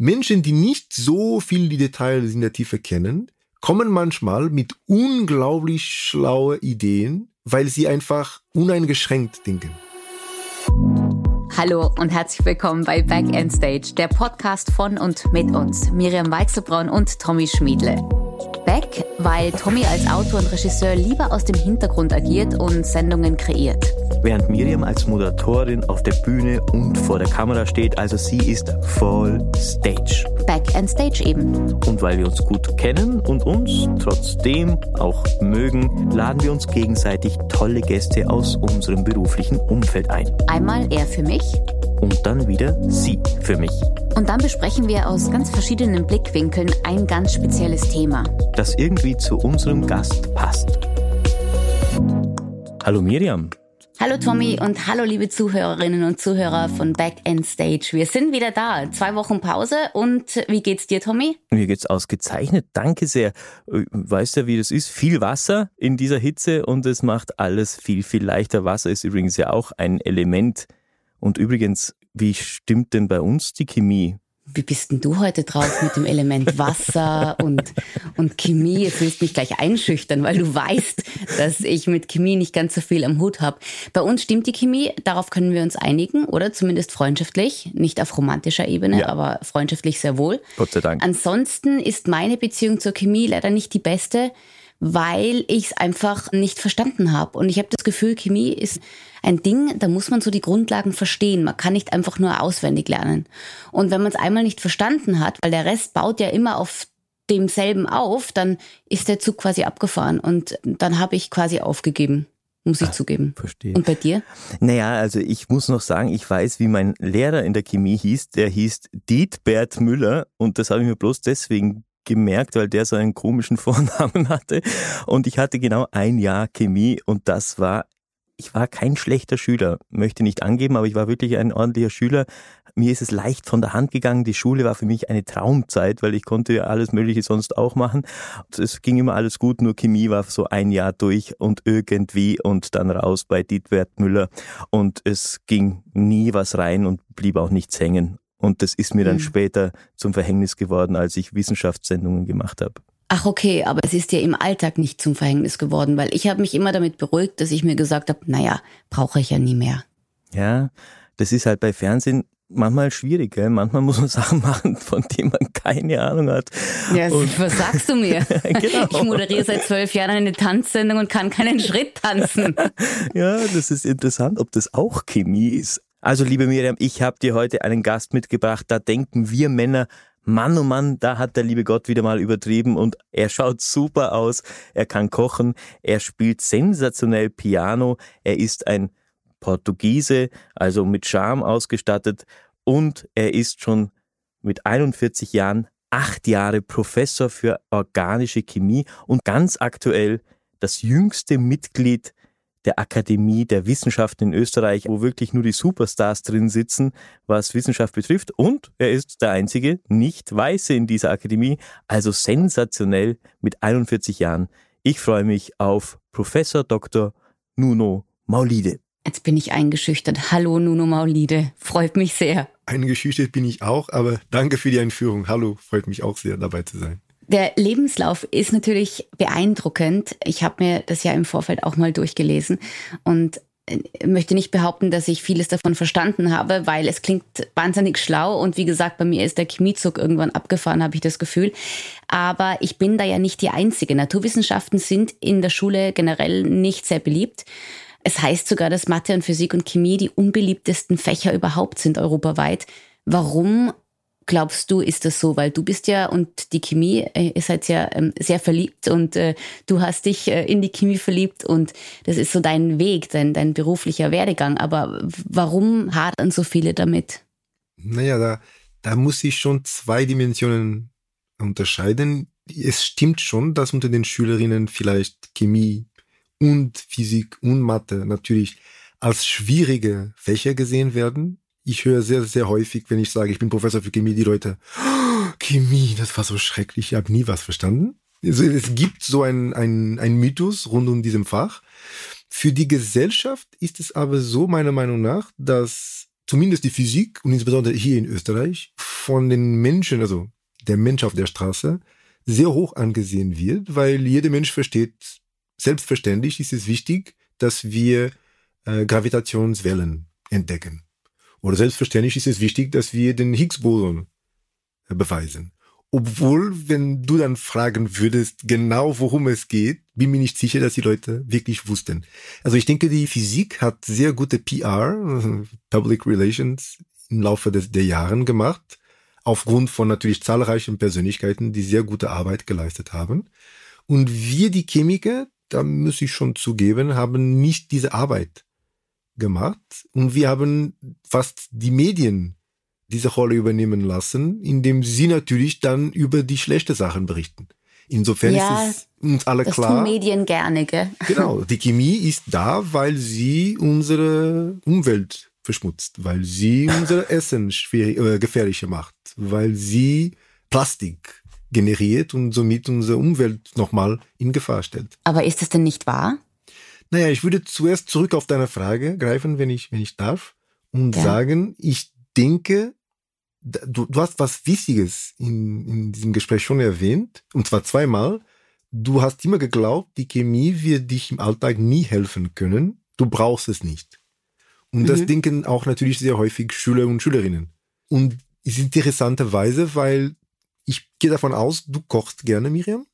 Menschen, die nicht so viel die Details in der Tiefe kennen, kommen manchmal mit unglaublich schlaue Ideen, weil sie einfach uneingeschränkt denken. Hallo und herzlich willkommen bei Back End Stage, der Podcast von und mit uns, Miriam Weichselbraun und Tommy Schmiedle. Back, weil Tommy als Autor und Regisseur lieber aus dem Hintergrund agiert und Sendungen kreiert während Miriam als Moderatorin auf der Bühne und vor der Kamera steht. Also sie ist voll Stage. Back and Stage eben. Und weil wir uns gut kennen und uns trotzdem auch mögen, laden wir uns gegenseitig tolle Gäste aus unserem beruflichen Umfeld ein. Einmal er für mich. Und dann wieder sie für mich. Und dann besprechen wir aus ganz verschiedenen Blickwinkeln ein ganz spezielles Thema. Das irgendwie zu unserem Gast passt. Hallo Miriam. Hallo Tommy und hallo liebe Zuhörerinnen und Zuhörer von Back End Stage. Wir sind wieder da. Zwei Wochen Pause und wie geht's dir, Tommy? Mir geht's ausgezeichnet. Danke sehr. Äh, weißt ja, wie das ist? Viel Wasser in dieser Hitze und es macht alles viel, viel leichter. Wasser ist übrigens ja auch ein Element. Und übrigens, wie stimmt denn bei uns die Chemie? Wie bist denn du heute drauf mit dem Element Wasser und, und Chemie? Jetzt willst du mich gleich einschüchtern, weil du weißt, dass ich mit Chemie nicht ganz so viel am Hut habe. Bei uns stimmt die Chemie, darauf können wir uns einigen, oder zumindest freundschaftlich, nicht auf romantischer Ebene, ja. aber freundschaftlich sehr wohl. Gott sei Dank. Ansonsten ist meine Beziehung zur Chemie leider nicht die beste weil ich es einfach nicht verstanden habe. Und ich habe das Gefühl, Chemie ist ein Ding, da muss man so die Grundlagen verstehen. Man kann nicht einfach nur auswendig lernen. Und wenn man es einmal nicht verstanden hat, weil der Rest baut ja immer auf demselben auf, dann ist der Zug quasi abgefahren. Und dann habe ich quasi aufgegeben muss ich Ach, zugeben. Verstehe. Und bei dir? Naja, also ich muss noch sagen, ich weiß, wie mein Lehrer in der Chemie hieß. Der hieß Dietbert Müller und das habe ich mir bloß deswegen gemerkt, weil der so einen komischen Vornamen hatte. Und ich hatte genau ein Jahr Chemie und das war ich war kein schlechter Schüler, möchte nicht angeben, aber ich war wirklich ein ordentlicher Schüler. Mir ist es leicht von der Hand gegangen. Die Schule war für mich eine Traumzeit, weil ich konnte alles Mögliche sonst auch machen. Es ging immer alles gut, nur Chemie war so ein Jahr durch und irgendwie und dann raus bei Dietwert Müller. Und es ging nie was rein und blieb auch nichts hängen. Und das ist mir dann mhm. später zum Verhängnis geworden, als ich Wissenschaftssendungen gemacht habe. Ach okay, aber es ist dir im Alltag nicht zum Verhängnis geworden, weil ich habe mich immer damit beruhigt, dass ich mir gesagt habe, naja, brauche ich ja nie mehr. Ja, das ist halt bei Fernsehen manchmal schwierig, gell? Manchmal muss man Sachen machen, von denen man keine Ahnung hat. Ja, und was sagst du mir? genau. Ich moderiere seit zwölf Jahren eine Tanzsendung und kann keinen Schritt tanzen. ja, das ist interessant, ob das auch Chemie ist. Also liebe Miriam, ich habe dir heute einen Gast mitgebracht, da denken wir Männer, Mann oh Mann, da hat der liebe Gott wieder mal übertrieben und er schaut super aus, er kann kochen, er spielt sensationell Piano, er ist ein Portugiese, also mit Charme ausgestattet und er ist schon mit 41 Jahren acht Jahre Professor für organische Chemie und ganz aktuell das jüngste Mitglied der Akademie der Wissenschaften in Österreich, wo wirklich nur die Superstars drin sitzen, was Wissenschaft betrifft. Und er ist der einzige Nicht-Weiße in dieser Akademie, also sensationell mit 41 Jahren. Ich freue mich auf Professor Dr. Nuno Maulide. Jetzt bin ich eingeschüchtert. Hallo Nuno Maulide, freut mich sehr. Eingeschüchtert bin ich auch, aber danke für die Einführung. Hallo, freut mich auch sehr dabei zu sein. Der Lebenslauf ist natürlich beeindruckend. Ich habe mir das ja im Vorfeld auch mal durchgelesen und äh, möchte nicht behaupten, dass ich vieles davon verstanden habe, weil es klingt wahnsinnig schlau und wie gesagt, bei mir ist der Chemiezug irgendwann abgefahren, habe ich das Gefühl. Aber ich bin da ja nicht die Einzige. Naturwissenschaften sind in der Schule generell nicht sehr beliebt. Es heißt sogar, dass Mathe und Physik und Chemie die unbeliebtesten Fächer überhaupt sind europaweit. Warum glaubst du, ist das so? Weil du bist ja und die Chemie, äh, ihr seid ja ähm, sehr verliebt und äh, du hast dich äh, in die Chemie verliebt und das ist so dein Weg, dein, dein beruflicher Werdegang. Aber warum hadern so viele damit? Naja, da, da muss ich schon zwei Dimensionen unterscheiden. Es stimmt schon, dass unter den Schülerinnen vielleicht Chemie und Physik und Mathe natürlich als schwierige Fächer gesehen werden ich höre sehr, sehr häufig, wenn ich sage, ich bin Professor für Chemie, die Leute, oh, Chemie, das war so schrecklich, ich habe nie was verstanden. Also es gibt so ein, ein, ein Mythos rund um diesem Fach. Für die Gesellschaft ist es aber so, meiner Meinung nach, dass zumindest die Physik und insbesondere hier in Österreich von den Menschen, also der Mensch auf der Straße, sehr hoch angesehen wird, weil jeder Mensch versteht, selbstverständlich ist es wichtig, dass wir äh, Gravitationswellen entdecken. Oder selbstverständlich ist es wichtig, dass wir den Higgs-Boson äh, beweisen. Obwohl, wenn du dann fragen würdest, genau worum es geht, bin mir nicht sicher, dass die Leute wirklich wussten. Also ich denke, die Physik hat sehr gute PR, Public Relations, im Laufe des, der Jahren gemacht, aufgrund von natürlich zahlreichen Persönlichkeiten, die sehr gute Arbeit geleistet haben. Und wir, die Chemiker, da muss ich schon zugeben, haben nicht diese Arbeit gemacht. Und wir haben fast die Medien diese Rolle übernehmen lassen, indem sie natürlich dann über die schlechten Sachen berichten. Insofern ja, ist es uns alle das klar. Tun Medien gerne, gell? Genau, die Chemie ist da, weil sie unsere Umwelt verschmutzt, weil sie unser Essen äh, gefährlicher macht, weil sie Plastik generiert und somit unsere Umwelt nochmal in Gefahr stellt. Aber ist das denn nicht wahr? Naja, ich würde zuerst zurück auf deine Frage greifen, wenn ich, wenn ich darf, und ja. sagen, ich denke, du, du hast was Wichtiges in, in diesem Gespräch schon erwähnt, und zwar zweimal. Du hast immer geglaubt, die Chemie wird dich im Alltag nie helfen können. Du brauchst es nicht. Und mhm. das denken auch natürlich sehr häufig Schüler und Schülerinnen. Und ist interessanterweise, weil ich gehe davon aus, du kochst gerne, Miriam?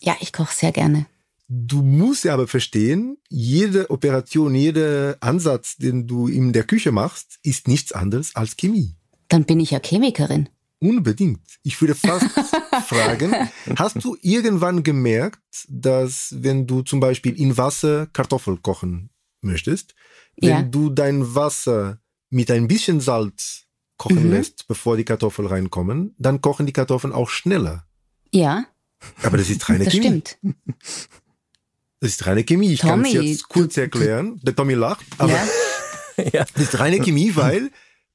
Ja, ich koche sehr gerne. Du musst ja aber verstehen, jede Operation, jeder Ansatz, den du in der Küche machst, ist nichts anderes als Chemie. Dann bin ich ja Chemikerin. Unbedingt. Ich würde fast fragen, hast du irgendwann gemerkt, dass wenn du zum Beispiel in Wasser Kartoffel kochen möchtest, wenn ja. du dein Wasser mit ein bisschen Salz kochen mhm. lässt, bevor die Kartoffeln reinkommen, dann kochen die Kartoffeln auch schneller. Ja. Aber das ist reine das Chemie. Stimmt. Das ist reine Chemie. Ich kann es jetzt kurz erklären. Der Tommy lacht, aber ja. das ist reine Chemie, weil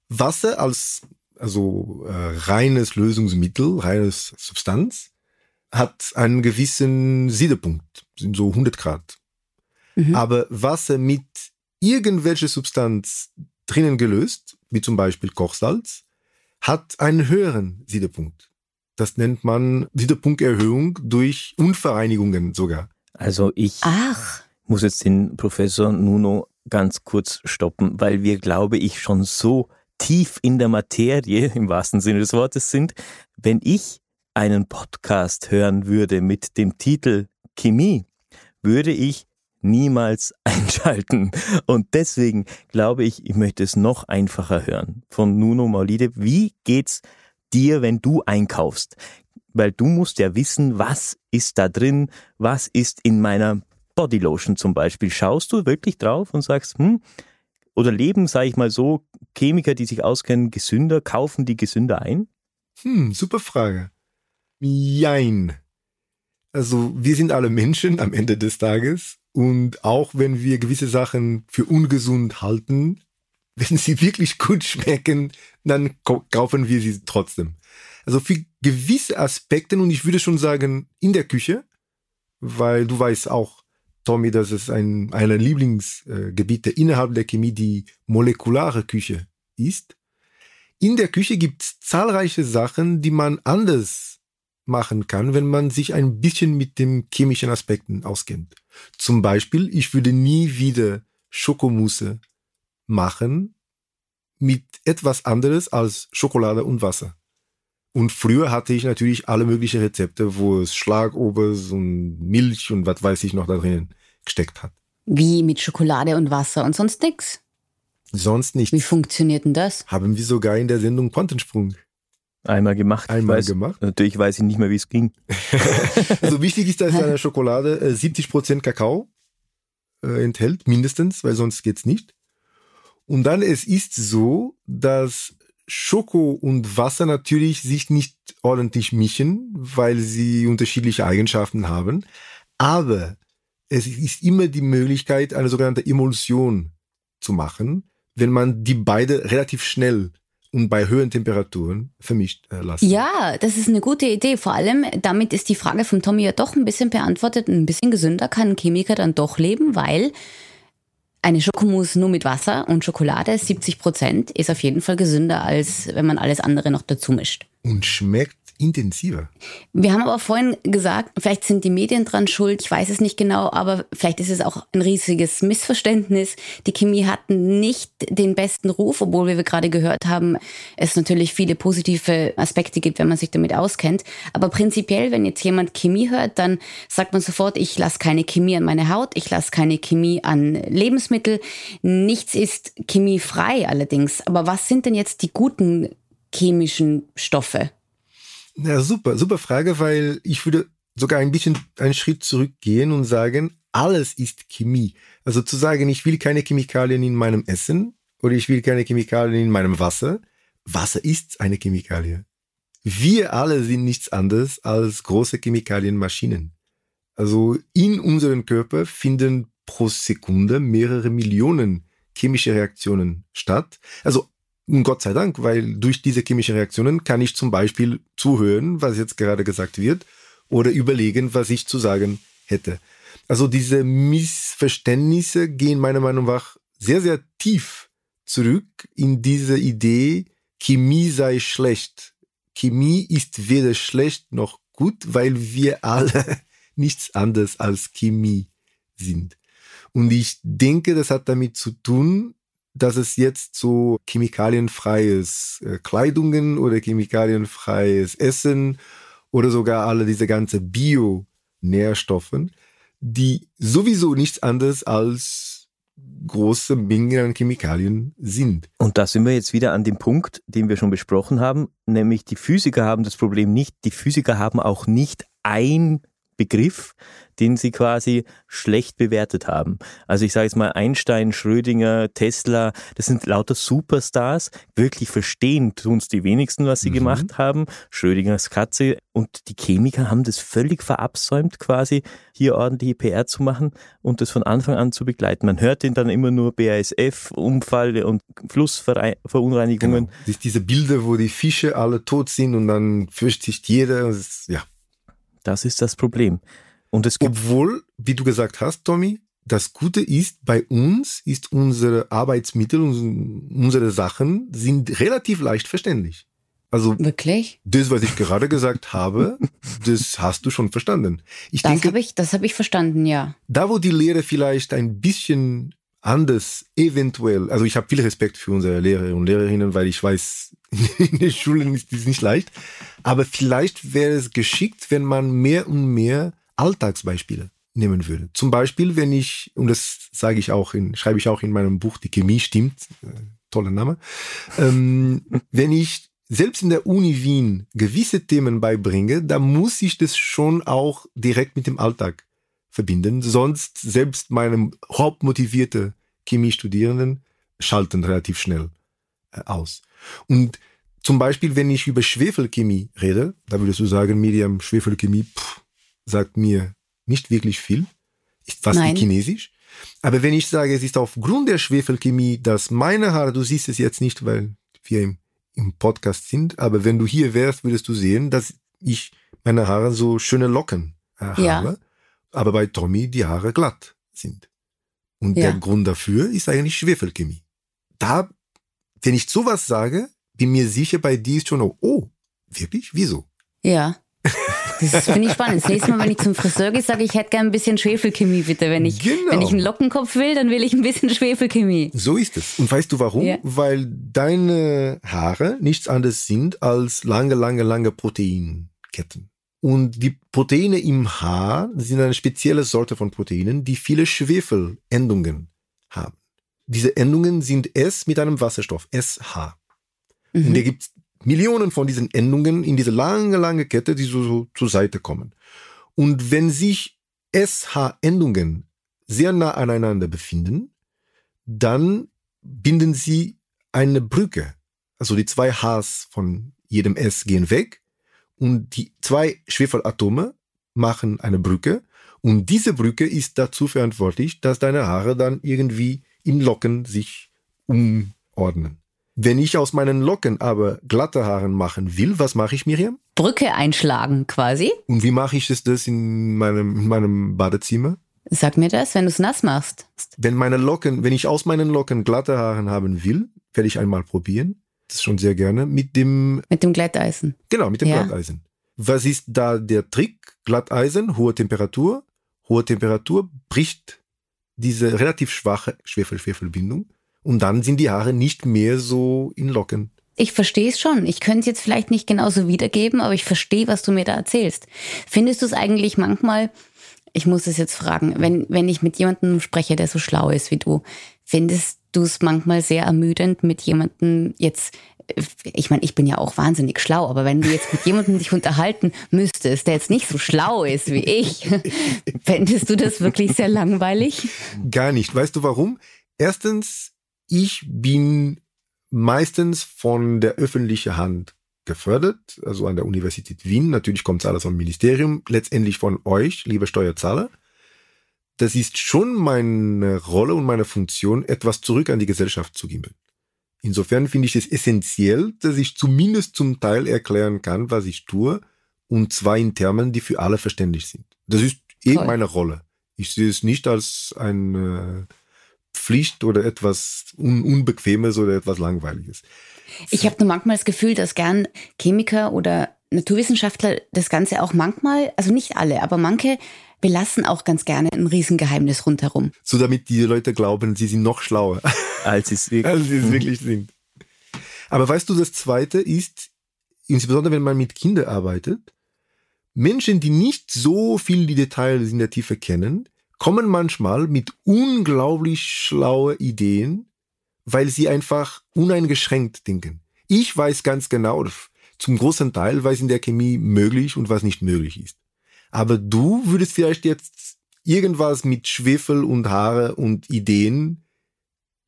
Wasser als also äh, reines Lösungsmittel, reines Substanz, hat einen gewissen Siedepunkt, sind so 100 Grad. Mhm. Aber Wasser mit irgendwelcher Substanz drinnen gelöst, wie zum Beispiel Kochsalz, hat einen höheren Siedepunkt. Das nennt man Siedepunkterhöhung durch Unvereinigungen sogar. Also ich Ach. muss jetzt den Professor Nuno ganz kurz stoppen, weil wir, glaube ich, schon so tief in der Materie im wahrsten Sinne des Wortes sind. Wenn ich einen Podcast hören würde mit dem Titel Chemie, würde ich niemals einschalten. Und deswegen glaube ich, ich möchte es noch einfacher hören. Von Nuno Maulide, wie geht's dir, wenn du einkaufst? Weil du musst ja wissen, was ist da drin, was ist in meiner Bodylotion zum Beispiel. Schaust du wirklich drauf und sagst, hm, oder leben, sage ich mal so, Chemiker, die sich auskennen, gesünder, kaufen die gesünder ein? Hm, super Frage. Jein. Also wir sind alle Menschen am Ende des Tages und auch wenn wir gewisse Sachen für ungesund halten, wenn sie wirklich gut schmecken, dann kaufen wir sie trotzdem. Also für gewisse Aspekte und ich würde schon sagen in der Küche, weil du weißt auch, Tommy, dass es ein einer Lieblingsgebiete innerhalb der Chemie die molekulare Küche ist. In der Küche gibt es zahlreiche Sachen, die man anders machen kann, wenn man sich ein bisschen mit den chemischen Aspekten auskennt. Zum Beispiel, ich würde nie wieder Schokomousse machen mit etwas anderes als Schokolade und Wasser. Und früher hatte ich natürlich alle möglichen Rezepte, wo es Schlagobers und Milch und was weiß ich noch da drinnen gesteckt hat. Wie mit Schokolade und Wasser und sonst nichts? Sonst nichts. Wie funktioniert denn das? Haben wir sogar in der Sendung Quantensprung Einmal gemacht. Einmal weiß, gemacht. Natürlich weiß ich nicht mehr, wie es ging. also wichtig ist, dass eine Schokolade äh, 70% Kakao äh, enthält, mindestens, weil sonst geht's nicht. Und dann es ist so, dass Schoko und Wasser natürlich sich nicht ordentlich mischen, weil sie unterschiedliche Eigenschaften haben. Aber es ist immer die Möglichkeit, eine sogenannte Emulsion zu machen, wenn man die beide relativ schnell und bei höheren Temperaturen vermischt äh, lassen. Ja, das ist eine gute Idee. Vor allem, damit ist die Frage von Tommy ja doch ein bisschen beantwortet. Ein bisschen gesünder kann ein Chemiker dann doch leben, weil eine Schokomousse nur mit Wasser und Schokolade, 70 Prozent, ist auf jeden Fall gesünder, als wenn man alles andere noch dazu mischt. Und schmeckt intensiver. Wir haben aber vorhin gesagt, vielleicht sind die Medien dran schuld, ich weiß es nicht genau, aber vielleicht ist es auch ein riesiges Missverständnis. Die Chemie hat nicht den besten Ruf, obwohl wie wir gerade gehört haben, es natürlich viele positive Aspekte gibt, wenn man sich damit auskennt. Aber prinzipiell, wenn jetzt jemand Chemie hört, dann sagt man sofort, ich lasse keine Chemie an meine Haut, ich lasse keine Chemie an Lebensmittel. Nichts ist chemiefrei allerdings. Aber was sind denn jetzt die guten chemischen Stoffe? Ja, super, super Frage, weil ich würde sogar ein bisschen einen Schritt zurückgehen und sagen, alles ist Chemie. Also zu sagen, ich will keine Chemikalien in meinem Essen oder ich will keine Chemikalien in meinem Wasser. Wasser ist eine Chemikalie. Wir alle sind nichts anderes als große Chemikalienmaschinen. Also in unserem Körper finden pro Sekunde mehrere Millionen chemische Reaktionen statt. Also Gott sei Dank, weil durch diese chemischen Reaktionen kann ich zum Beispiel zuhören, was jetzt gerade gesagt wird, oder überlegen, was ich zu sagen hätte. Also diese Missverständnisse gehen meiner Meinung nach sehr, sehr tief zurück in diese Idee, Chemie sei schlecht. Chemie ist weder schlecht noch gut, weil wir alle nichts anderes als Chemie sind. Und ich denke, das hat damit zu tun, dass es jetzt so chemikalienfreies äh, Kleidungen oder chemikalienfreies Essen oder sogar alle diese ganze Bio-Nährstoffen, die sowieso nichts anderes als große Mengen an Chemikalien sind. Und da sind wir jetzt wieder an dem Punkt, den wir schon besprochen haben, nämlich die Physiker haben das Problem nicht, die Physiker haben auch nicht ein Begriff, den sie quasi schlecht bewertet haben. Also ich sage jetzt mal Einstein, Schrödinger, Tesla, das sind lauter Superstars. Wirklich verstehen tun es die wenigsten, was sie mhm. gemacht haben. Schrödingers Katze und die Chemiker haben das völlig verabsäumt, quasi hier ordentliche PR zu machen und das von Anfang an zu begleiten. Man hört ihn dann immer nur BASF, Unfall und Flussverunreinigungen. Genau. Diese Bilder, wo die Fische alle tot sind und dann fürchtet sich jeder. Ja. Das ist das Problem. Und es gibt Obwohl, wie du gesagt hast, Tommy, das Gute ist, bei uns ist unsere Arbeitsmittel, unsere Sachen sind relativ leicht verständlich. Also wirklich? Das, was ich gerade gesagt habe, das hast du schon verstanden. Ich das denke, habe ich, das habe ich verstanden, ja. Da, wo die Lehre vielleicht ein bisschen anders, eventuell, also ich habe viel Respekt für unsere Lehrer und Lehrerinnen, weil ich weiß, in den Schulen ist es nicht leicht. Aber vielleicht wäre es geschickt, wenn man mehr und mehr Alltagsbeispiele nehmen würde. Zum Beispiel, wenn ich, und das sage ich auch in, schreibe ich auch in meinem Buch, die Chemie stimmt, äh, toller Name, ähm, wenn ich selbst in der Uni Wien gewisse Themen beibringe, da muss ich das schon auch direkt mit dem Alltag verbinden. Sonst selbst meine hauptmotivierte Chemiestudierenden schalten relativ schnell äh, aus. Und zum Beispiel, wenn ich über Schwefelchemie rede, da würdest du sagen, Medium, Schwefelchemie pff, sagt mir nicht wirklich viel, ist fast Nein. wie Chinesisch. Aber wenn ich sage, es ist aufgrund der Schwefelchemie, dass meine Haare, du siehst es jetzt nicht, weil wir im, im Podcast sind, aber wenn du hier wärst, würdest du sehen, dass ich meine Haare so schöne Locken äh, habe, ja. Aber bei Tommy die Haare glatt sind. Und ja. der Grund dafür ist eigentlich Schwefelchemie. Da, wenn ich sowas sage, bin mir sicher, bei dir ist schon, oh, wirklich? Wieso? Ja. Das finde ich spannend. Das nächste Mal, wenn ich zum Friseur gehe, sage ich, ich hätte gerne ein bisschen Schwefelchemie, bitte. Wenn ich, genau. wenn ich einen Lockenkopf will, dann will ich ein bisschen Schwefelchemie. So ist es. Und weißt du warum? Ja. Weil deine Haare nichts anderes sind als lange, lange, lange Proteinketten. Und die Proteine im Haar sind eine spezielle Sorte von Proteinen, die viele Schwefelendungen haben. Diese Endungen sind S mit einem Wasserstoff, SH. Mhm. Und da gibt Millionen von diesen Endungen in diese lange, lange Kette, die so, so zur Seite kommen. Und wenn sich SH-Endungen sehr nah aneinander befinden, dann binden sie eine Brücke. Also die zwei Hs von jedem S gehen weg und die zwei Schwefelatome machen eine Brücke und diese Brücke ist dazu verantwortlich, dass deine Haare dann irgendwie in Locken sich umordnen. Wenn ich aus meinen Locken aber glatte Haare machen will, was mache ich, Miriam? Brücke einschlagen quasi. Und wie mache ich das in meinem, in meinem Badezimmer? Sag mir das, wenn du es nass machst. Wenn meine Locken, wenn ich aus meinen Locken glatte Haare haben will, werde ich einmal probieren. Das schon sehr gerne mit dem. Mit dem Glätteisen. Genau, mit dem ja. Glatteisen. Was ist da der Trick? Glatteisen, hohe Temperatur. Hohe Temperatur bricht diese relativ schwache Schwefel-Schwefelbindung und dann sind die Haare nicht mehr so in Locken. Ich verstehe es schon. Ich könnte es jetzt vielleicht nicht genauso wiedergeben, aber ich verstehe, was du mir da erzählst. Findest du es eigentlich manchmal, ich muss es jetzt fragen, wenn, wenn ich mit jemandem spreche, der so schlau ist wie du, findest du es manchmal sehr ermüdend, mit jemandem jetzt ich meine, ich bin ja auch wahnsinnig schlau, aber wenn du jetzt mit jemandem dich unterhalten müsstest, der jetzt nicht so schlau ist wie ich, fändest du das wirklich sehr langweilig? Gar nicht. Weißt du warum? Erstens, ich bin meistens von der öffentlichen Hand gefördert, also an der Universität Wien. Natürlich kommt es alles vom Ministerium, letztendlich von euch, liebe Steuerzahler. Das ist schon meine Rolle und meine Funktion, etwas zurück an die Gesellschaft zu geben. Insofern finde ich es essentiell, dass ich zumindest zum Teil erklären kann, was ich tue, und zwar in Termen, die für alle verständlich sind. Das ist eh Toll. meine Rolle. Ich sehe es nicht als eine Pflicht oder etwas Un Unbequemes oder etwas Langweiliges. Ich habe nur manchmal das Gefühl, dass gern Chemiker oder Naturwissenschaftler das Ganze auch manchmal, also nicht alle, aber manche belassen auch ganz gerne ein Riesengeheimnis rundherum. So damit die Leute glauben, sie sind noch schlauer. Als sie es wirklich, wirklich sind. Aber weißt du, das Zweite ist, insbesondere wenn man mit Kindern arbeitet, Menschen, die nicht so viel die Details in der Tiefe kennen, kommen manchmal mit unglaublich schlaue Ideen, weil sie einfach uneingeschränkt denken. Ich weiß ganz genau, zum großen Teil, was in der Chemie möglich und was nicht möglich ist. Aber du würdest vielleicht jetzt irgendwas mit Schwefel und Haare und Ideen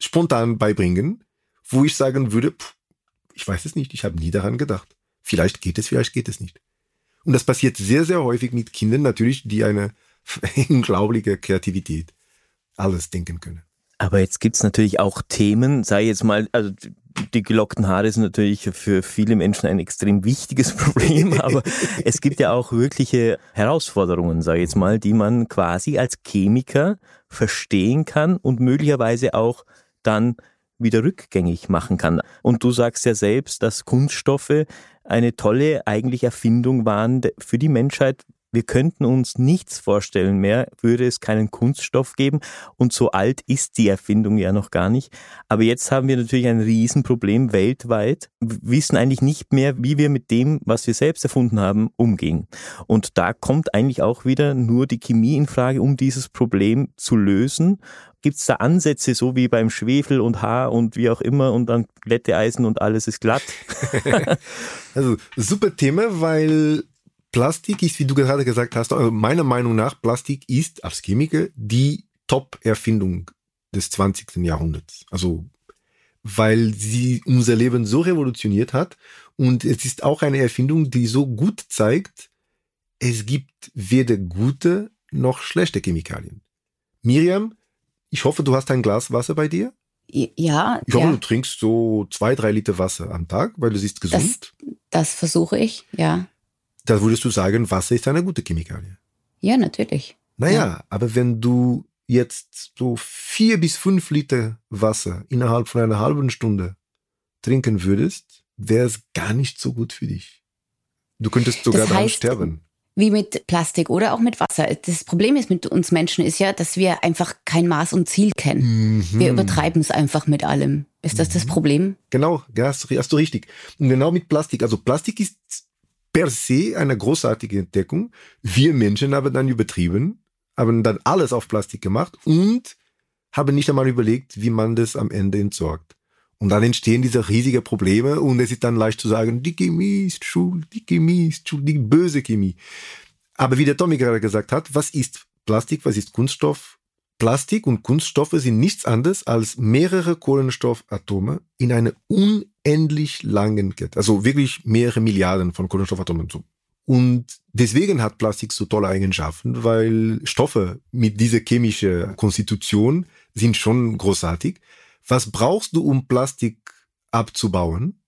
spontan beibringen, wo ich sagen würde, pff, ich weiß es nicht, ich habe nie daran gedacht. Vielleicht geht es, vielleicht geht es nicht. Und das passiert sehr, sehr häufig mit Kindern natürlich, die eine unglaubliche Kreativität alles denken können. Aber jetzt gibt's natürlich auch Themen, sei jetzt mal, also die gelockten Haare sind natürlich für viele Menschen ein extrem wichtiges Problem, aber es gibt ja auch wirkliche Herausforderungen, sage ich jetzt mal, die man quasi als Chemiker verstehen kann und möglicherweise auch dann wieder rückgängig machen kann. Und du sagst ja selbst, dass Kunststoffe eine tolle eigentlich Erfindung waren für die Menschheit, wir könnten uns nichts vorstellen mehr, würde es keinen Kunststoff geben. Und so alt ist die Erfindung ja noch gar nicht. Aber jetzt haben wir natürlich ein Riesenproblem weltweit, wissen eigentlich nicht mehr, wie wir mit dem, was wir selbst erfunden haben, umgehen. Und da kommt eigentlich auch wieder nur die Chemie in Frage, um dieses Problem zu lösen. Gibt es da Ansätze, so wie beim Schwefel und Haar und wie auch immer und dann Glätteeisen und alles ist glatt? also super Thema, weil Plastik ist, wie du gerade gesagt hast, also meiner Meinung nach, Plastik ist als Chemiker die Top-Erfindung des 20. Jahrhunderts. Also, weil sie unser Leben so revolutioniert hat und es ist auch eine Erfindung, die so gut zeigt, es gibt weder gute noch schlechte Chemikalien. Miriam, ich hoffe, du hast ein Glas Wasser bei dir. Ja. Ich hoffe, ja. du trinkst so zwei, drei Liter Wasser am Tag, weil du siehst gesund. Das, das versuche ich, ja da würdest du sagen, Wasser ist eine gute Chemikalie. Ja, natürlich. Naja, ja. aber wenn du jetzt so vier bis fünf Liter Wasser innerhalb von einer halben Stunde trinken würdest, wäre es gar nicht so gut für dich. Du könntest sogar das heißt, daran sterben. Wie mit Plastik oder auch mit Wasser. Das Problem ist mit uns Menschen ist ja, dass wir einfach kein Maß und Ziel kennen. Mhm. Wir übertreiben es einfach mit allem. Ist das das mhm. Problem? Genau, hast, hast du richtig. Und genau mit Plastik. Also Plastik ist per se eine großartige Entdeckung. Wir Menschen haben dann übertrieben, haben dann alles auf Plastik gemacht und haben nicht einmal überlegt, wie man das am Ende entsorgt. Und dann entstehen diese riesigen Probleme und es ist dann leicht zu sagen, die Chemie ist schuld, die Chemie ist schuld, die böse Chemie. Aber wie der Tommy gerade gesagt hat, was ist Plastik, was ist Kunststoff? Plastik und Kunststoffe sind nichts anderes als mehrere Kohlenstoffatome in einer unendlich langen Kette. Also wirklich mehrere Milliarden von Kohlenstoffatomen. Und deswegen hat Plastik so tolle Eigenschaften, weil Stoffe mit dieser chemischen Konstitution sind schon großartig. Was brauchst du, um Plastik abzubauen?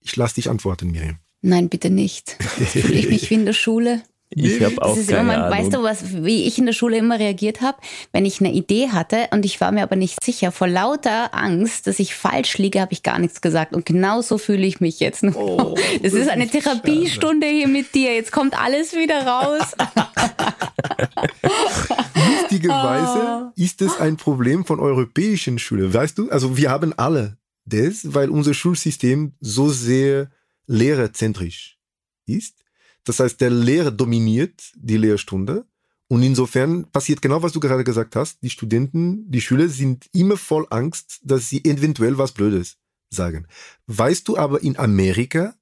Ich lasse dich antworten, Miriam. Nein, bitte nicht. Fühle ich mich wie in der Schule. Ich habe auch das ist keine immer, Ahnung. Weißt du, was, wie ich in der Schule immer reagiert habe? Wenn ich eine Idee hatte und ich war mir aber nicht sicher, vor lauter Angst, dass ich falsch liege, habe ich gar nichts gesagt. Und genau so fühle ich mich jetzt. Oh, das, ist eine Therapiestunde hier mit dir. Jetzt kommt alles wieder raus. Lustigerweise ist es ein Problem von europäischen Schulen. Weißt du, also wir haben alle das, weil unser Schulsystem so sehr lehrerzentrisch ist. Das heißt, der Lehrer dominiert die Lehrstunde. Und insofern passiert genau, was du gerade gesagt hast. Die Studenten, die Schüler sind immer voll Angst, dass sie eventuell was Blödes sagen. Weißt du aber in Amerika,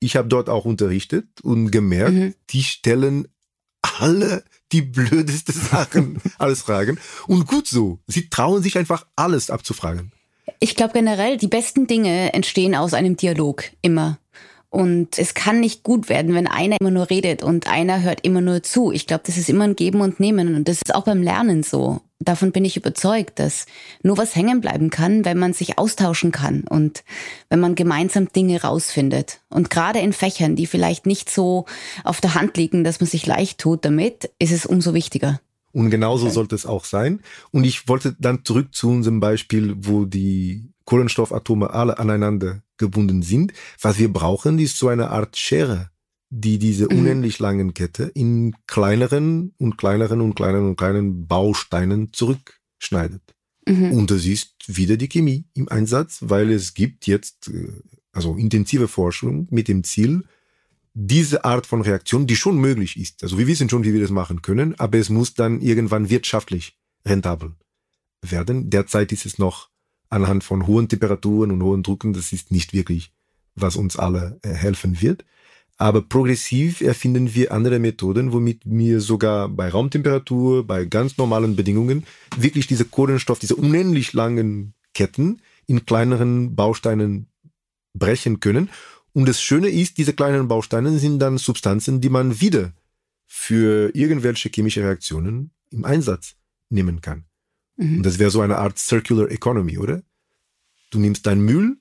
ich habe dort auch unterrichtet und gemerkt, Mhm. die stellen alle die blödeste Sachen, alles Fragen. Und gut so. Sie trauen sich einfach alles abzufragen. Ich glaube generell, die besten Dinge entstehen aus einem Dialog. Immer. Und es kann nicht gut werden, wenn einer immer nur redet und einer hört immer nur zu. Ich glaube, das ist immer ein Geben und Nehmen. Und das ist auch beim Lernen so. Davon bin ich überzeugt, dass nur was hängen bleiben kann, wenn man sich austauschen kann und wenn man gemeinsam Dinge rausfindet. Und gerade in Fächern, die vielleicht nicht so auf der Hand liegen, dass man sich leicht tut damit, ist es umso wichtiger. Und genauso sollte es auch sein. Und ich wollte dann zurück zu unserem Beispiel, wo die Kohlenstoffatome alle aneinander gebunden sind. Was wir brauchen, ist so eine Art Schere, die diese Mhm. unendlich langen Kette in kleineren und kleineren und kleineren und kleinen Bausteinen zurückschneidet. Mhm. Und das ist wieder die Chemie im Einsatz, weil es gibt jetzt äh, also intensive Forschung mit dem Ziel, diese Art von Reaktion, die schon möglich ist. Also wir wissen schon, wie wir das machen können, aber es muss dann irgendwann wirtschaftlich rentabel werden. Derzeit ist es noch anhand von hohen Temperaturen und hohen Drucken, das ist nicht wirklich, was uns alle äh, helfen wird. Aber progressiv erfinden wir andere Methoden, womit wir sogar bei Raumtemperatur, bei ganz normalen Bedingungen wirklich diese Kohlenstoff, diese unendlich langen Ketten in kleineren Bausteinen brechen können. Und das Schöne ist, diese kleinen Bausteine sind dann Substanzen, die man wieder für irgendwelche chemische Reaktionen im Einsatz nehmen kann. Mhm. Und das wäre so eine Art Circular Economy, oder? Du nimmst deinen Müll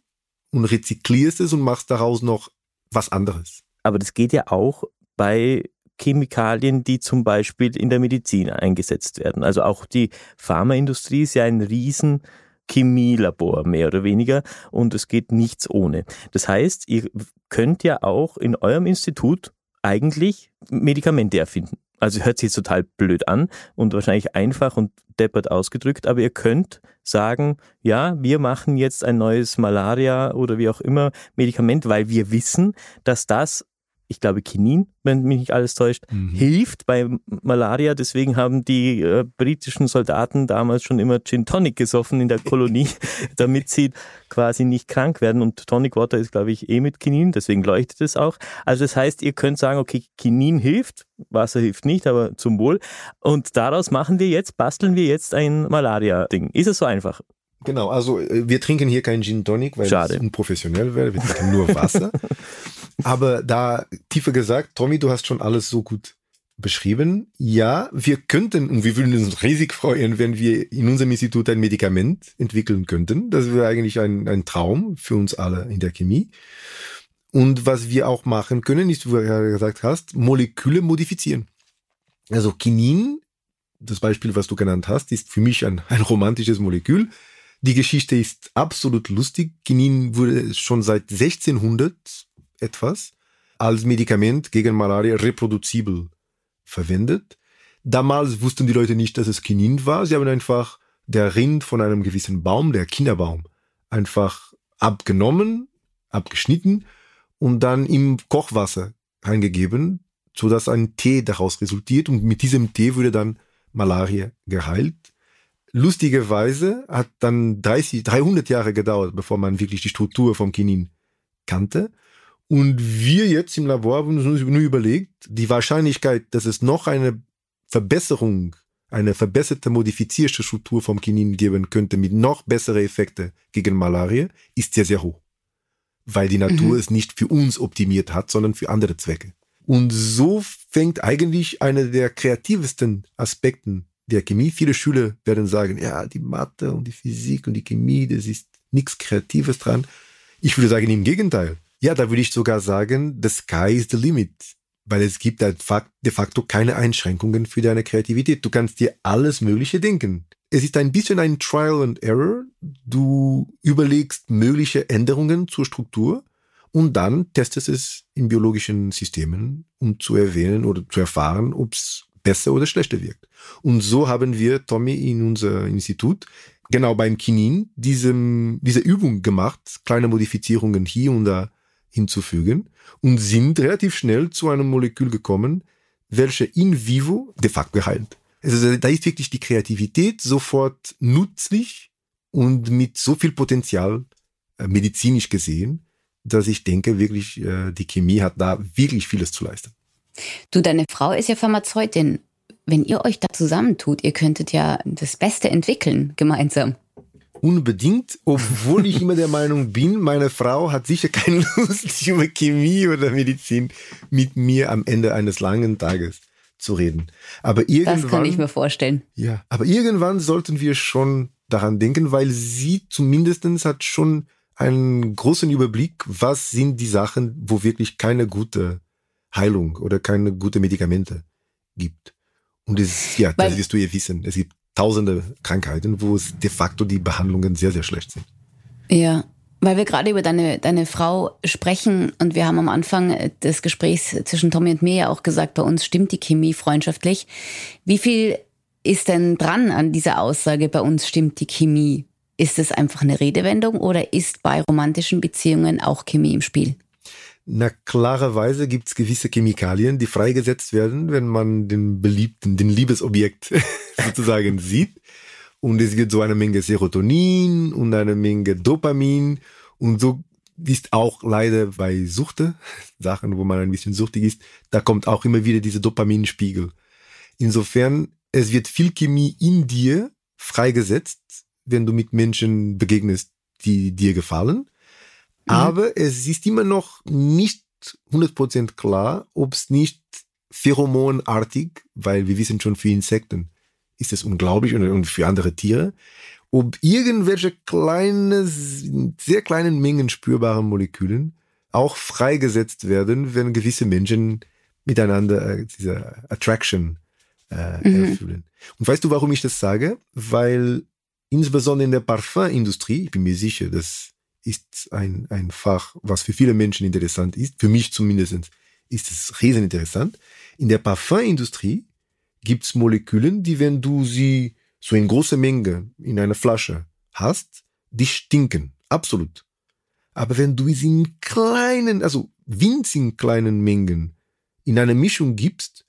und rezyklierst es und machst daraus noch was anderes. Aber das geht ja auch bei Chemikalien, die zum Beispiel in der Medizin eingesetzt werden. Also auch die Pharmaindustrie ist ja ein riesen Chemielabor, mehr oder weniger, und es geht nichts ohne. Das heißt, ihr könnt ja auch in eurem Institut eigentlich Medikamente erfinden. Also hört sich total blöd an und wahrscheinlich einfach und deppert ausgedrückt, aber ihr könnt sagen, ja, wir machen jetzt ein neues Malaria oder wie auch immer Medikament, weil wir wissen, dass das, ich glaube Kinin, wenn mich nicht alles täuscht, Mhm. hilft bei Malaria. Deswegen haben die äh, britischen Soldaten damals schon immer Gin Tonic gesoffen in der Kolonie, damit sie quasi nicht krank werden. Und Tonic Water ist, glaube ich, eh mit Kinin, deswegen leuchtet es auch. Also das heißt, ihr könnt sagen, okay, Kinin hilft, Wasser hilft nicht, aber zum Wohl. Und daraus machen wir jetzt, basteln wir jetzt ein Malaria-Ding. Ist es so einfach? Genau, also äh, wir trinken hier kein Gin Tonic, weil Schade. es unprofessionell wäre. Wir trinken nur Wasser. Aber da tiefer gesagt, Tommy, du hast schon alles so gut beschrieben. Ja, wir könnten und wir würden uns riesig freuen, wenn wir in unserem Institut ein Medikament entwickeln könnten. Das wäre eigentlich ein, ein Traum für uns alle in der Chemie. Und was wir auch machen können, ist, wie du ja gesagt hast, Moleküle modifizieren. Also Kinin, das Beispiel, was du genannt hast, ist für mich ein, ein romantisches Molekül. Die Geschichte ist absolut lustig. Kinin wurde schon seit 1600 etwas als Medikament gegen Malaria reproduzibel verwendet. Damals wussten die Leute nicht, dass es Kinin war. Sie haben einfach der Rind von einem gewissen Baum, der Kinderbaum, einfach abgenommen, abgeschnitten und dann im Kochwasser eingegeben, so dass ein Tee daraus resultiert und mit diesem Tee wurde dann Malaria geheilt. Lustigerweise hat dann 30, 300 Jahre gedauert, bevor man wirklich die Struktur vom Kinin kannte. Und wir jetzt im Labor haben uns nur überlegt, die Wahrscheinlichkeit, dass es noch eine Verbesserung, eine verbesserte, modifizierte Struktur vom Kinin geben könnte mit noch bessere Effekte gegen Malaria, ist sehr, sehr hoch. Weil die Natur Mhm. es nicht für uns optimiert hat, sondern für andere Zwecke. Und so fängt eigentlich einer der kreativsten Aspekten der Chemie. Viele Schüler werden sagen, ja, die Mathe und die Physik und die Chemie, das ist nichts Kreatives dran. Ich würde sagen, im Gegenteil. Ja, da würde ich sogar sagen, the sky is the limit. weil es gibt de facto keine Einschränkungen für deine Kreativität. Du kannst dir alles Mögliche denken. Es ist ein bisschen ein Trial and Error. Du überlegst mögliche Änderungen zur Struktur und dann testest es in biologischen Systemen, um zu erwähnen oder zu erfahren, ob es besser oder schlechter wirkt. Und so haben wir, Tommy, in unser Institut genau beim Kinin diesem, diese Übung gemacht, kleine Modifizierungen hier und da hinzufügen und sind relativ schnell zu einem Molekül gekommen, welche in vivo de facto geheilt. Also da ist wirklich die Kreativität sofort nützlich und mit so viel Potenzial äh, medizinisch gesehen, dass ich denke, wirklich, äh, die Chemie hat da wirklich vieles zu leisten. Du, deine Frau ist ja Pharmazeutin. Wenn ihr euch da zusammentut, ihr könntet ja das Beste entwickeln gemeinsam. Unbedingt, obwohl ich immer der Meinung bin, meine Frau hat sicher keine Lust, über Chemie oder Medizin mit mir am Ende eines langen Tages zu reden. Aber irgendwann. Das kann ich mir vorstellen. Ja, aber irgendwann sollten wir schon daran denken, weil sie zumindestens hat schon einen großen Überblick, was sind die Sachen, wo wirklich keine gute Heilung oder keine gute Medikamente gibt. Und das, ja, weil, das wirst du ja wissen. Es gibt tausende Krankheiten, wo es de facto die Behandlungen sehr, sehr schlecht sind. Ja, weil wir gerade über deine, deine Frau sprechen und wir haben am Anfang des Gesprächs zwischen Tommy und mir ja auch gesagt, bei uns stimmt die Chemie freundschaftlich. Wie viel ist denn dran an dieser Aussage, bei uns stimmt die Chemie? Ist es einfach eine Redewendung oder ist bei romantischen Beziehungen auch Chemie im Spiel? Na, klarerweise gibt es gewisse Chemikalien, die freigesetzt werden, wenn man den Beliebten, den Liebesobjekt sozusagen sieht. Und es gibt so eine Menge Serotonin und eine Menge Dopamin. Und so ist auch leider bei Suchte, Sachen, wo man ein bisschen suchtig ist, da kommt auch immer wieder diese Dopaminspiegel. Insofern, es wird viel Chemie in dir freigesetzt, wenn du mit Menschen begegnest, die dir gefallen. Mhm. Aber es ist immer noch nicht 100% klar, ob es nicht pheromonartig, weil wir wissen schon für Insekten ist es unglaublich und für andere Tiere, ob irgendwelche kleine, sehr kleinen Mengen spürbaren Molekülen auch freigesetzt werden, wenn gewisse Menschen miteinander äh, diese Attraction äh, mhm. erfüllen. Und weißt du, warum ich das sage? Weil insbesondere in der Parfumindustrie, ich bin mir sicher, dass ist ein, ein Fach, was für viele Menschen interessant ist. Für mich zumindest ist es riesen interessant. In der Parfumindustrie gibt es Moleküle, die, wenn du sie so in großer Menge in einer Flasche hast, die stinken. Absolut. Aber wenn du sie in kleinen, also winzigen kleinen Mengen in eine Mischung gibst,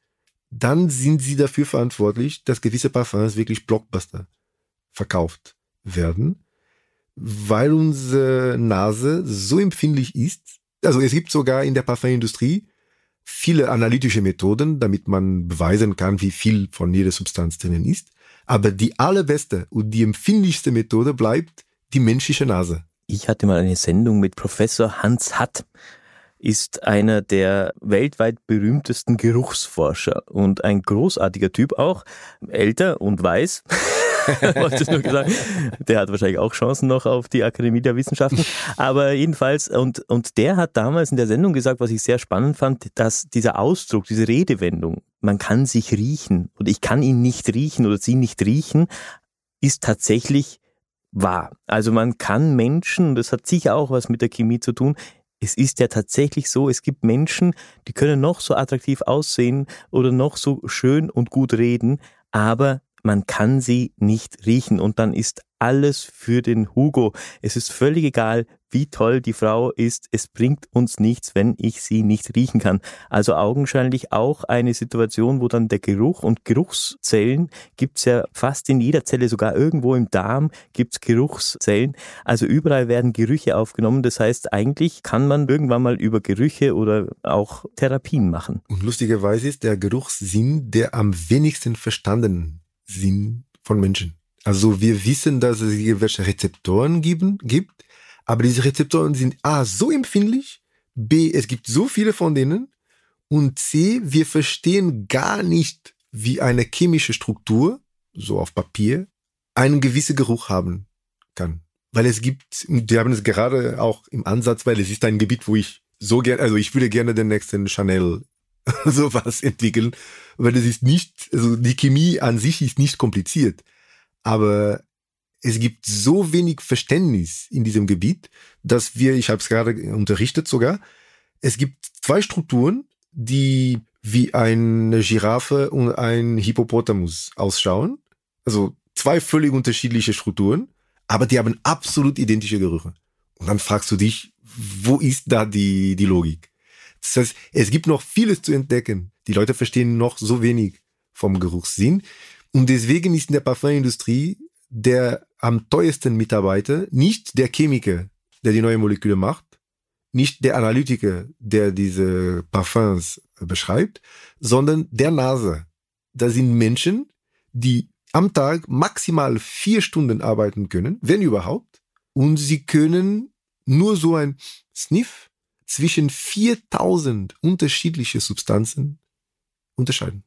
dann sind sie dafür verantwortlich, dass gewisse Parfums wirklich Blockbuster verkauft werden weil unsere Nase so empfindlich ist. Also es gibt sogar in der Parfumindustrie viele analytische Methoden, damit man beweisen kann, wie viel von jeder Substanz drinnen ist. Aber die allerbeste und die empfindlichste Methode bleibt die menschliche Nase. Ich hatte mal eine Sendung mit Professor Hans Hatt ist einer der weltweit berühmtesten Geruchsforscher und ein großartiger Typ auch, älter und weiß. wollte nur gesagt. Der hat wahrscheinlich auch Chancen noch auf die Akademie der Wissenschaften. Aber jedenfalls, und, und der hat damals in der Sendung gesagt, was ich sehr spannend fand, dass dieser Ausdruck, diese Redewendung, man kann sich riechen und ich kann ihn nicht riechen oder sie nicht riechen, ist tatsächlich wahr. Also man kann Menschen, und das hat sicher auch was mit der Chemie zu tun, es ist ja tatsächlich so, es gibt Menschen, die können noch so attraktiv aussehen oder noch so schön und gut reden, aber man kann sie nicht riechen und dann ist alles für den Hugo. Es ist völlig egal, wie toll die Frau ist. Es bringt uns nichts, wenn ich sie nicht riechen kann. Also augenscheinlich auch eine Situation, wo dann der Geruch und Geruchszellen gibt's ja fast in jeder Zelle, sogar irgendwo im Darm gibt's Geruchszellen. Also überall werden Gerüche aufgenommen. Das heißt, eigentlich kann man irgendwann mal über Gerüche oder auch Therapien machen. Und lustigerweise ist der Geruchssinn der am wenigsten verstanden Sinn von Menschen. Also wir wissen, dass es irgendwelche Rezeptoren geben, gibt, aber diese Rezeptoren sind A, so empfindlich, B, es gibt so viele von denen und C, wir verstehen gar nicht, wie eine chemische Struktur, so auf Papier, einen gewissen Geruch haben kann. Weil es gibt, wir haben es gerade auch im Ansatz, weil es ist ein Gebiet, wo ich so gerne, also ich würde gerne den nächsten Chanel sowas entwickeln, weil es ist nicht, also die Chemie an sich ist nicht kompliziert, aber es gibt so wenig Verständnis in diesem Gebiet, dass wir, ich habe es gerade unterrichtet sogar, es gibt zwei Strukturen, die wie eine Giraffe und ein Hippopotamus ausschauen. Also zwei völlig unterschiedliche Strukturen, aber die haben absolut identische Gerüche. Und dann fragst du dich, wo ist da die, die Logik? Das heißt, es gibt noch vieles zu entdecken. Die Leute verstehen noch so wenig vom Geruchssinn. Und deswegen ist in der Parfumindustrie der am teuersten Mitarbeiter nicht der Chemiker, der die neue Moleküle macht, nicht der Analytiker, der diese Parfums beschreibt, sondern der Nase. Da sind Menschen, die am Tag maximal vier Stunden arbeiten können, wenn überhaupt, und sie können nur so ein Sniff zwischen 4000 unterschiedliche Substanzen unterscheiden.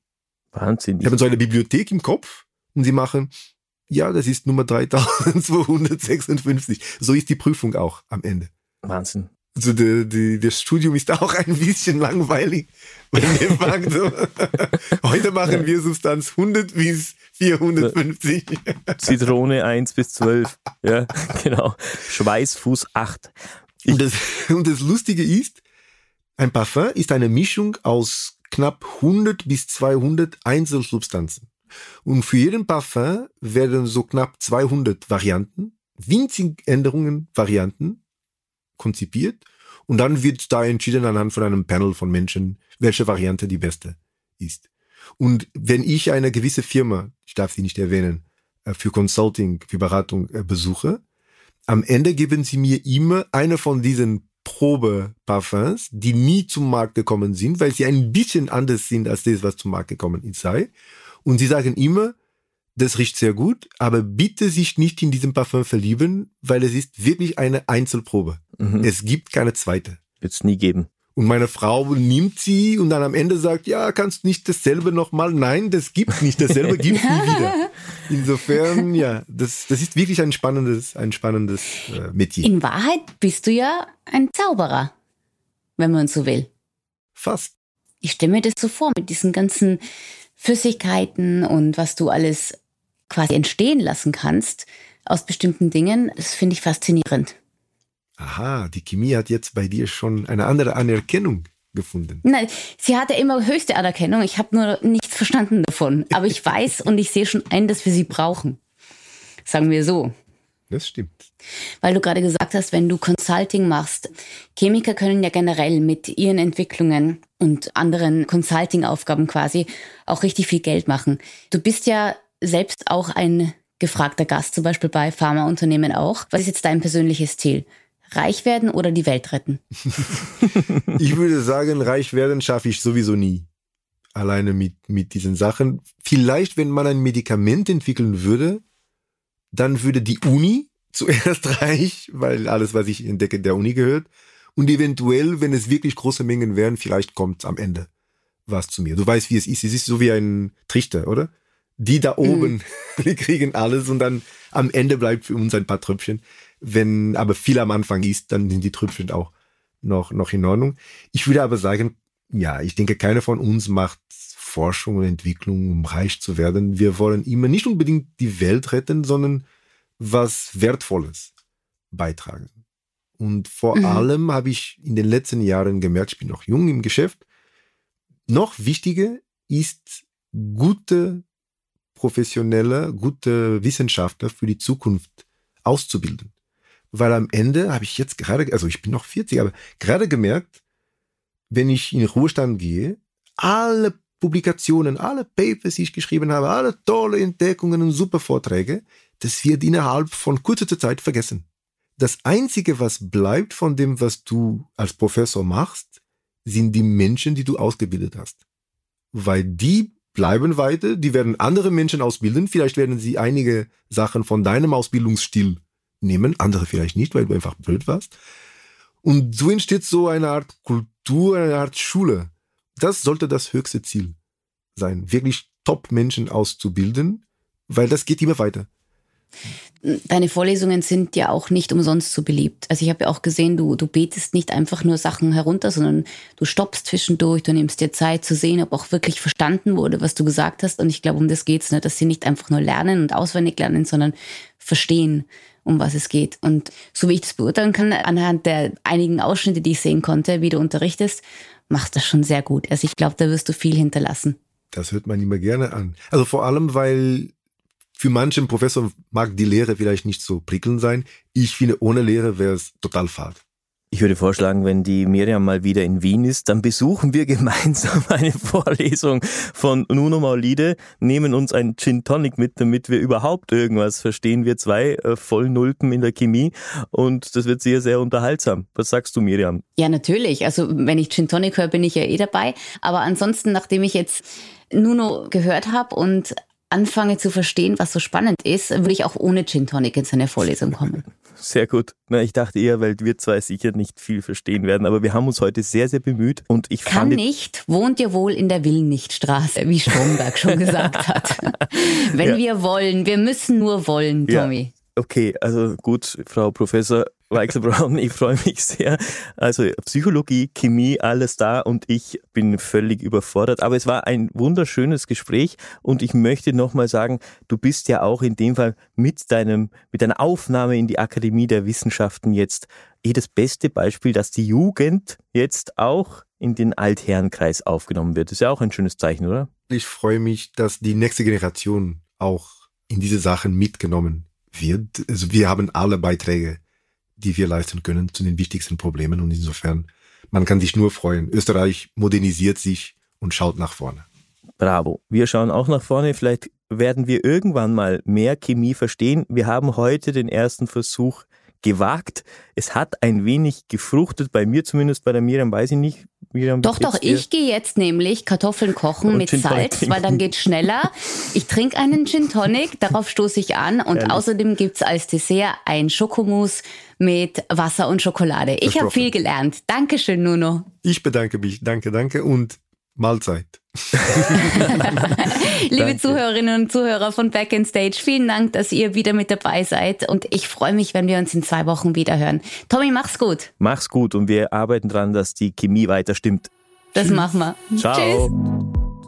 Wahnsinn. Ich habe so eine Bibliothek im Kopf und sie machen ja, das ist Nummer 3256. So ist die Prüfung auch am Ende. Wahnsinn. Also die, die, das Studium ist auch ein bisschen langweilig, wenn ihr fragt, so, heute machen wir Substanz 100 bis 450. Zitrone 1 bis 12. Ja, genau. Schweißfuß 8. Und das, und das Lustige ist, ein Parfum ist eine Mischung aus knapp 100 bis 200 Einzelsubstanzen. Und für jeden Parfum werden so knapp 200 Varianten, winzig Änderungen, Varianten konzipiert. Und dann wird da entschieden anhand von einem Panel von Menschen, welche Variante die beste ist. Und wenn ich eine gewisse Firma, ich darf sie nicht erwähnen, äh, für Consulting, für Beratung äh, besuche, am Ende geben sie mir immer eine von diesen Probe-Parfums, die nie zum Markt gekommen sind, weil sie ein bisschen anders sind als das, was zum Markt gekommen ist sei. Und sie sagen immer, das riecht sehr gut, aber bitte sich nicht in diesem Parfum verlieben, weil es ist wirklich eine Einzelprobe. Mhm. Es gibt keine zweite. Wird es nie geben. Und meine Frau nimmt sie und dann am Ende sagt, ja, kannst nicht dasselbe nochmal? Nein, das gibt nicht dasselbe, gibt nie wieder. Insofern, ja, das, das ist wirklich ein spannendes, ein spannendes äh, Metier. In Wahrheit bist du ja ein Zauberer, wenn man so will. Fast. Ich stelle mir das so vor, mit diesen ganzen Flüssigkeiten und was du alles quasi entstehen lassen kannst aus bestimmten Dingen, das finde ich faszinierend. Aha, die Chemie hat jetzt bei dir schon eine andere Anerkennung gefunden. Nein, sie hatte immer höchste Anerkennung. Ich habe nur nichts verstanden davon. Aber ich weiß und ich sehe schon ein, dass wir sie brauchen. Sagen wir so. Das stimmt. Weil du gerade gesagt hast, wenn du Consulting machst, Chemiker können ja generell mit ihren Entwicklungen und anderen Consulting-Aufgaben quasi auch richtig viel Geld machen. Du bist ja selbst auch ein gefragter Gast, zum Beispiel bei Pharmaunternehmen auch. Was ist jetzt dein persönliches Ziel? Reich werden oder die Welt retten? ich würde sagen, reich werden schaffe ich sowieso nie. Alleine mit, mit diesen Sachen. Vielleicht, wenn man ein Medikament entwickeln würde, dann würde die Uni zuerst reich, weil alles, was ich entdecke, der Uni gehört. Und eventuell, wenn es wirklich große Mengen wären, vielleicht kommt am Ende was zu mir. Du weißt, wie es ist. Es ist so wie ein Trichter, oder? Die da oben, mhm. die kriegen alles und dann am Ende bleibt für uns ein paar Tröpfchen. Wenn aber viel am Anfang ist, dann sind die Tröpfchen auch noch, noch in Ordnung. Ich würde aber sagen, ja, ich denke, keiner von uns macht Forschung und Entwicklung, um reich zu werden. Wir wollen immer nicht unbedingt die Welt retten, sondern was Wertvolles beitragen. Und vor mhm. allem habe ich in den letzten Jahren gemerkt, ich bin noch jung im Geschäft, noch wichtiger ist gute professionelle, gute Wissenschaftler für die Zukunft auszubilden. Weil am Ende habe ich jetzt gerade, also ich bin noch 40, aber gerade gemerkt, wenn ich in den Ruhestand gehe, alle Publikationen, alle Papers, die ich geschrieben habe, alle tolle Entdeckungen und super Vorträge, das wird innerhalb von kurzer Zeit vergessen. Das Einzige, was bleibt von dem, was du als Professor machst, sind die Menschen, die du ausgebildet hast. Weil die bleiben weiter, die werden andere Menschen ausbilden, vielleicht werden sie einige Sachen von deinem Ausbildungsstil nehmen, andere vielleicht nicht, weil du einfach blöd warst. Und so entsteht so eine Art Kultur, eine Art Schule. Das sollte das höchste Ziel sein, wirklich Top-Menschen auszubilden, weil das geht immer weiter. Deine Vorlesungen sind ja auch nicht umsonst so beliebt. Also ich habe ja auch gesehen, du, du betest nicht einfach nur Sachen herunter, sondern du stoppst zwischendurch, du nimmst dir Zeit zu sehen, ob auch wirklich verstanden wurde, was du gesagt hast. Und ich glaube, um das geht's, ne? dass sie nicht einfach nur lernen und auswendig lernen, sondern verstehen, um was es geht. Und so wie ich das beurteilen kann, anhand der einigen Ausschnitte, die ich sehen konnte, wie du unterrichtest, machst das schon sehr gut. Also ich glaube, da wirst du viel hinterlassen. Das hört man immer gerne an. Also vor allem, weil für manchen Professor mag die Lehre vielleicht nicht so prickelnd sein. Ich finde, ohne Lehre wäre es total fad. Ich würde vorschlagen, wenn die Miriam mal wieder in Wien ist, dann besuchen wir gemeinsam eine Vorlesung von Nuno Maulide, nehmen uns ein Gin Tonic mit, damit wir überhaupt irgendwas verstehen. Wir zwei äh, Vollnulpen in der Chemie und das wird sehr, sehr unterhaltsam. Was sagst du, Miriam? Ja, natürlich. Also wenn ich Gin Tonic höre, bin ich ja eh dabei. Aber ansonsten, nachdem ich jetzt Nuno gehört habe und anfange zu verstehen, was so spannend ist, würde ich auch ohne Gin Tonic in seine Vorlesung kommen. Sehr gut. Na, ich dachte eher, weil wir zwei sicher nicht viel verstehen werden, aber wir haben uns heute sehr, sehr bemüht und ich Kann nicht, wohnt ihr wohl in der Willennichtstraße, wie Stromberg schon gesagt hat. Wenn ja. wir wollen, wir müssen nur wollen, Tommy. Ja. Okay, also gut, Frau Professor, Weichsel Brown, ich freue mich sehr. Also Psychologie, Chemie, alles da und ich bin völlig überfordert. Aber es war ein wunderschönes Gespräch und ich möchte nochmal sagen, du bist ja auch in dem Fall mit deinem, mit deiner Aufnahme in die Akademie der Wissenschaften jetzt eh das beste Beispiel, dass die Jugend jetzt auch in den Altherrenkreis aufgenommen wird. Ist ja auch ein schönes Zeichen, oder? Ich freue mich, dass die nächste Generation auch in diese Sachen mitgenommen wird. Also wir haben alle Beiträge die wir leisten können zu den wichtigsten Problemen. Und insofern, man kann sich nur freuen. Österreich modernisiert sich und schaut nach vorne. Bravo. Wir schauen auch nach vorne. Vielleicht werden wir irgendwann mal mehr Chemie verstehen. Wir haben heute den ersten Versuch gewagt. Es hat ein wenig gefruchtet, bei mir zumindest, bei der Miriam weiß ich nicht. Miriam, doch, doch, ich gehe jetzt nämlich Kartoffeln kochen und mit Gin Salz, weil dann geht schneller. Ich trinke einen Gin Tonic, darauf stoße ich an und Ehrlich? außerdem gibt's als Dessert ein Schokomousse mit Wasser und Schokolade. Ich habe viel gelernt. Dankeschön, Nuno. Ich bedanke mich. Danke, danke und Mahlzeit. Liebe. Zuhörerinnen und Zuhörer von Back in Stage, vielen Dank, dass ihr wieder mit dabei seid und ich freue mich, wenn wir uns in zwei Wochen wieder hören. Tommy, mach's gut. Mach's gut und wir arbeiten dran, dass die Chemie weiter stimmt. Das Tschüss. machen wir. Ciao. Tschüss.